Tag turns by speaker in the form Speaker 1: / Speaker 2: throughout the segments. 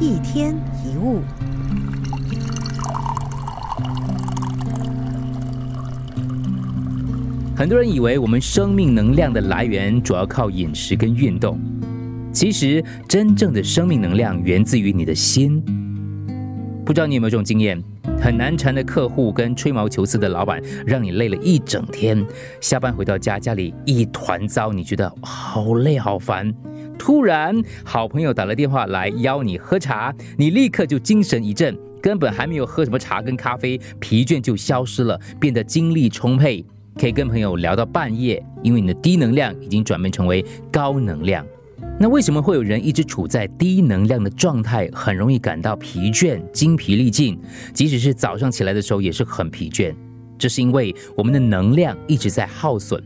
Speaker 1: 一天一物。
Speaker 2: 很多人以为我们生命能量的来源主要靠饮食跟运动，其实真正的生命能量源自于你的心。不知道你有没有这种经验？很难缠的客户跟吹毛求疵的老板，让你累了一整天，下班回到家，家里一团糟，你觉得好累好烦。突然，好朋友打了电话来邀你喝茶，你立刻就精神一振，根本还没有喝什么茶跟咖啡，疲倦就消失了，变得精力充沛，可以跟朋友聊到半夜，因为你的低能量已经转变成为高能量。那为什么会有人一直处在低能量的状态，很容易感到疲倦、精疲力尽，即使是早上起来的时候也是很疲倦？这是因为我们的能量一直在耗损。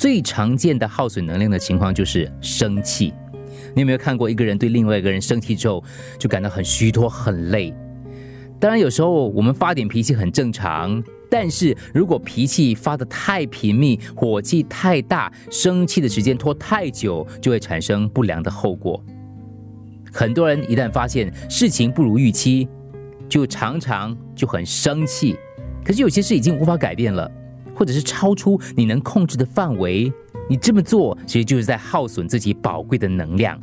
Speaker 2: 最常见的耗损能量的情况就是生气。你有没有看过一个人对另外一个人生气之后，就感到很虚脱、很累？当然，有时候我们发点脾气很正常。但是如果脾气发得太频密，火气太大，生气的时间拖太久，就会产生不良的后果。很多人一旦发现事情不如预期，就常常就很生气。可是有些事已经无法改变了，或者是超出你能控制的范围，你这么做其实就是在耗损自己宝贵的能量。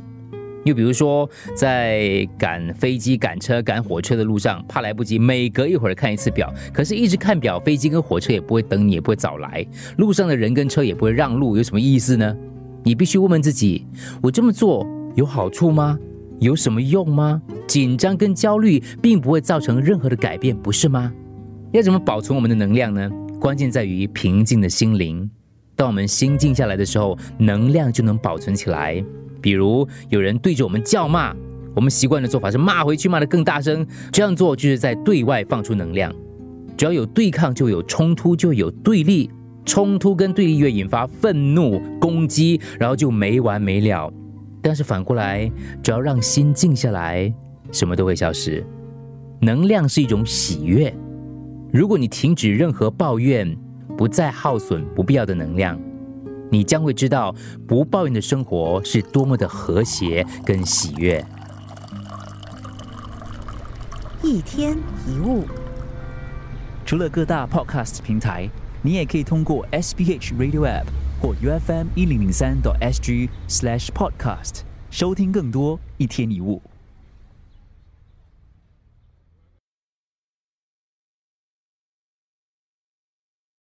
Speaker 2: 又比如说，在赶飞机、赶车、赶火车的路上，怕来不及，每隔一会儿看一次表。可是，一直看表，飞机跟火车也不会等你，也不会早来。路上的人跟车也不会让路，有什么意思呢？你必须问问自己：我这么做有好处吗？有什么用吗？紧张跟焦虑并不会造成任何的改变，不是吗？要怎么保存我们的能量呢？关键在于平静的心灵。当我们心静下来的时候，能量就能保存起来。比如有人对着我们叫骂，我们习惯的做法是骂回去，骂得更大声。这样做就是在对外放出能量。只要有对抗，就有冲突，就有对立。冲突跟对立越引发愤怒、攻击，然后就没完没了。但是反过来，只要让心静下来，什么都会消失。能量是一种喜悦。如果你停止任何抱怨，不再耗损不必要的能量。你将会知道，不抱怨的生活是多么的和谐跟喜悦。
Speaker 1: 一天一物，
Speaker 3: 除了各大 Podcast 平台，你也可以通过 SBH Radio App 或 UFM 一零零三 SG Slash Podcast 收听更多一天一物。